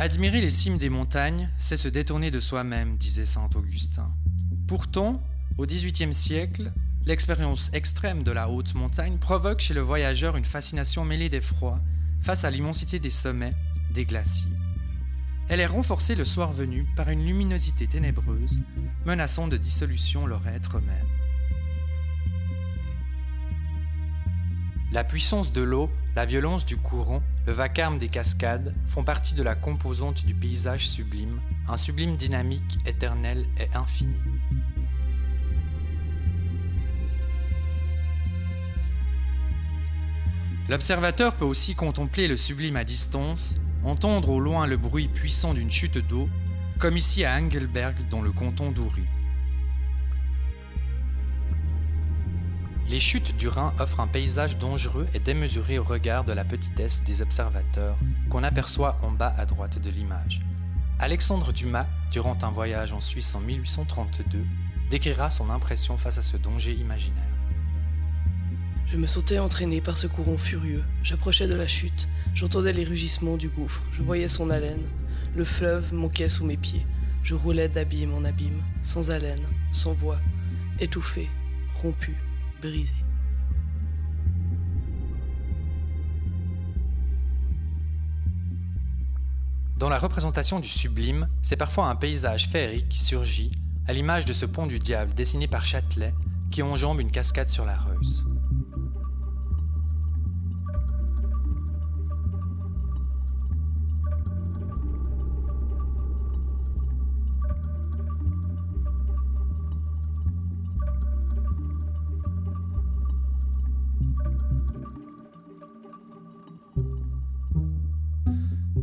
Admirer les cimes des montagnes, c'est se détourner de soi-même, disait saint Augustin. Pourtant, au XVIIIe siècle, l'expérience extrême de la haute montagne provoque chez le voyageur une fascination mêlée d'effroi face à l'immensité des sommets, des glaciers. Elle est renforcée le soir venu par une luminosité ténébreuse, menaçant de dissolution leur être même. La puissance de l'eau, la violence du courant, le vacarme des cascades font partie de la composante du paysage sublime, un sublime dynamique éternel et infini. L'observateur peut aussi contempler le sublime à distance, entendre au loin le bruit puissant d'une chute d'eau, comme ici à Engelberg dans le canton d'Uri. Les chutes du Rhin offrent un paysage dangereux et démesuré au regard de la petitesse des observateurs qu'on aperçoit en bas à droite de l'image. Alexandre Dumas, durant un voyage en Suisse en 1832, décrira son impression face à ce danger imaginaire. Je me sentais entraîné par ce courant furieux. J'approchais de la chute. J'entendais les rugissements du gouffre. Je voyais son haleine. Le fleuve manquait sous mes pieds. Je roulais d'abîme en abîme, sans haleine, sans voix, étouffé, rompu, Dans la représentation du sublime, c'est parfois un paysage féerique qui surgit, à l'image de ce pont du diable dessiné par Châtelet, qui enjambe une cascade sur la Reuss.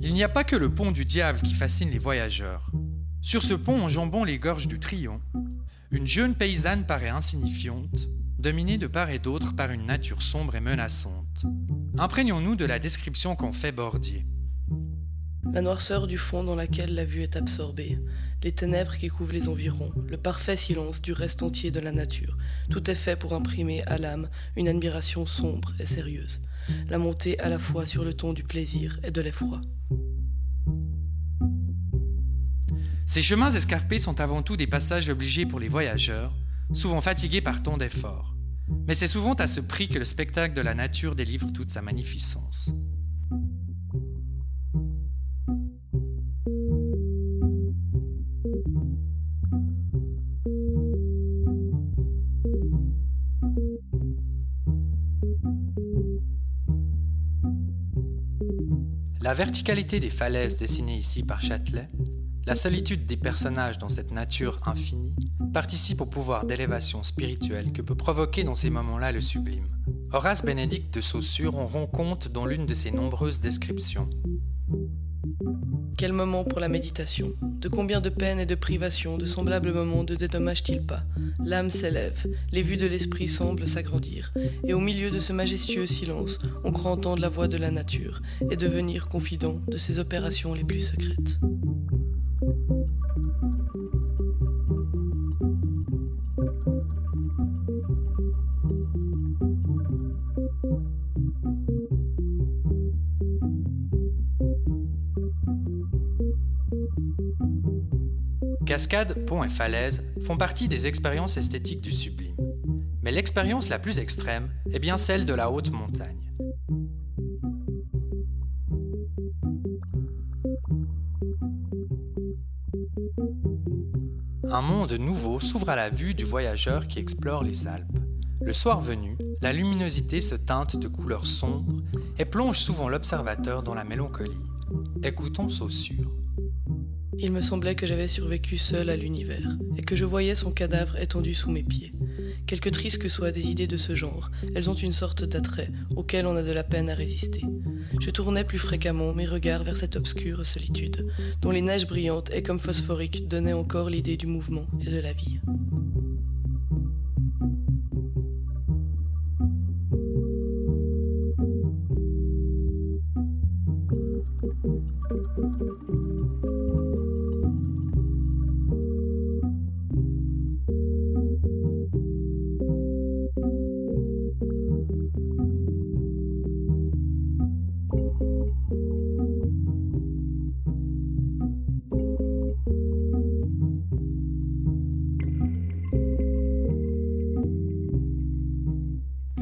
Il n'y a pas que le pont du diable qui fascine les voyageurs. Sur ce pont enjambant les gorges du Trion, une jeune paysanne paraît insignifiante, dominée de part et d'autre par une nature sombre et menaçante. Imprégnons-nous de la description qu'en fait Bordier. La noirceur du fond dans laquelle la vue est absorbée, les ténèbres qui couvrent les environs, le parfait silence du reste entier de la nature, tout est fait pour imprimer à l'âme une admiration sombre et sérieuse, la montée à la fois sur le ton du plaisir et de l'effroi. Ces chemins escarpés sont avant tout des passages obligés pour les voyageurs, souvent fatigués par tant d'efforts. Mais c'est souvent à ce prix que le spectacle de la nature délivre toute sa magnificence. La verticalité des falaises dessinées ici par Châtelet, la solitude des personnages dans cette nature infinie, participe au pouvoir d'élévation spirituelle que peut provoquer dans ces moments-là le sublime. Horace Bénédicte de Saussure en rend compte dans l'une de ses nombreuses descriptions. Quel moment pour la méditation De combien de peines et de privations de semblables moments ne dédommage-t-il pas L'âme s'élève, les vues de l'esprit semblent s'agrandir, et au milieu de ce majestueux silence, on croit entendre la voix de la nature et devenir confident de ses opérations les plus secrètes. Cascades, ponts et falaises font partie des expériences esthétiques du sublime. Mais l'expérience la plus extrême est bien celle de la haute montagne. Un monde nouveau s'ouvre à la vue du voyageur qui explore les Alpes. Le soir venu, la luminosité se teinte de couleurs sombres et plonge souvent l'observateur dans la mélancolie. Écoutons Saussure. Il me semblait que j'avais survécu seul à l'univers, et que je voyais son cadavre étendu sous mes pieds. Quelque tristes que soient des idées de ce genre, elles ont une sorte d'attrait auquel on a de la peine à résister. Je tournais plus fréquemment mes regards vers cette obscure solitude, dont les neiges brillantes et comme phosphoriques donnaient encore l'idée du mouvement et de la vie.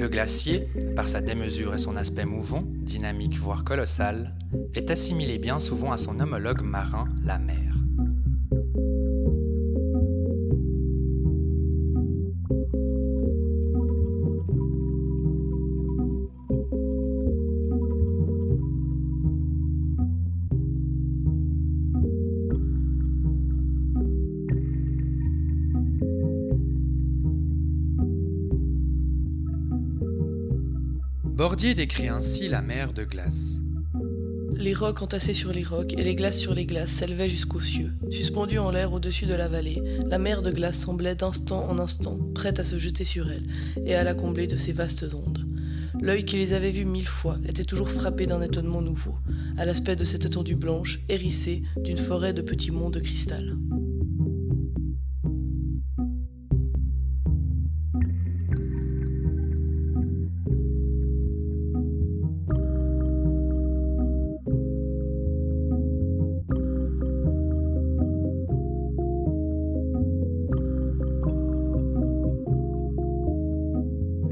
Glacier, par sa démesure et son aspect mouvant, dynamique voire colossal, est assimilé bien souvent à son homologue marin, la mer. Bordier décrit ainsi la mer de glace. Les rocs entassés sur les rocs et les glaces sur les glaces s'élevaient jusqu'aux cieux. Suspendue en l'air au-dessus de la vallée, la mer de glace semblait d'instant en instant prête à se jeter sur elle et à la combler de ses vastes ondes. L'œil qui les avait vus mille fois était toujours frappé d'un étonnement nouveau, à l'aspect de cette étendue blanche, hérissée d'une forêt de petits monts de cristal.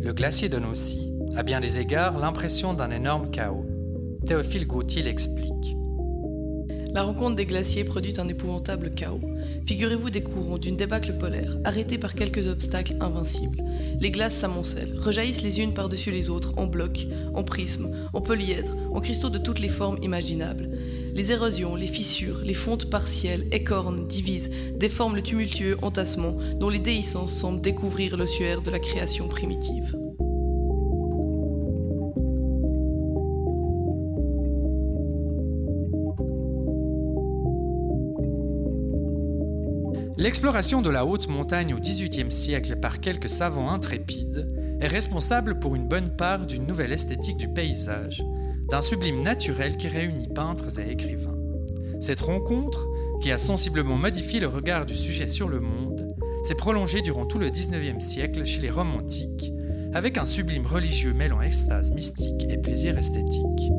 Le glacier donne aussi, à bien des égards, l'impression d'un énorme chaos. Théophile Gautier l'explique. La rencontre des glaciers produit un épouvantable chaos. Figurez-vous des courants d'une débâcle polaire, arrêtés par quelques obstacles invincibles. Les glaces s'amoncellent, rejaillissent les unes par-dessus les autres, en blocs, en prismes, en polyèdres, en cristaux de toutes les formes imaginables. Les érosions, les fissures, les fontes partielles, écornent, divisent, déforment le tumultueux entassement dont les déhiscences semblent découvrir l'ossuaire de la création primitive. L'exploration de la haute montagne au XVIIIe siècle par quelques savants intrépides est responsable pour une bonne part d'une nouvelle esthétique du paysage, d'un sublime naturel qui réunit peintres et écrivains. Cette rencontre, qui a sensiblement modifié le regard du sujet sur le monde, s'est prolongée durant tout le XIXe siècle chez les romantiques, avec un sublime religieux mêlant extase mystique et plaisir esthétique.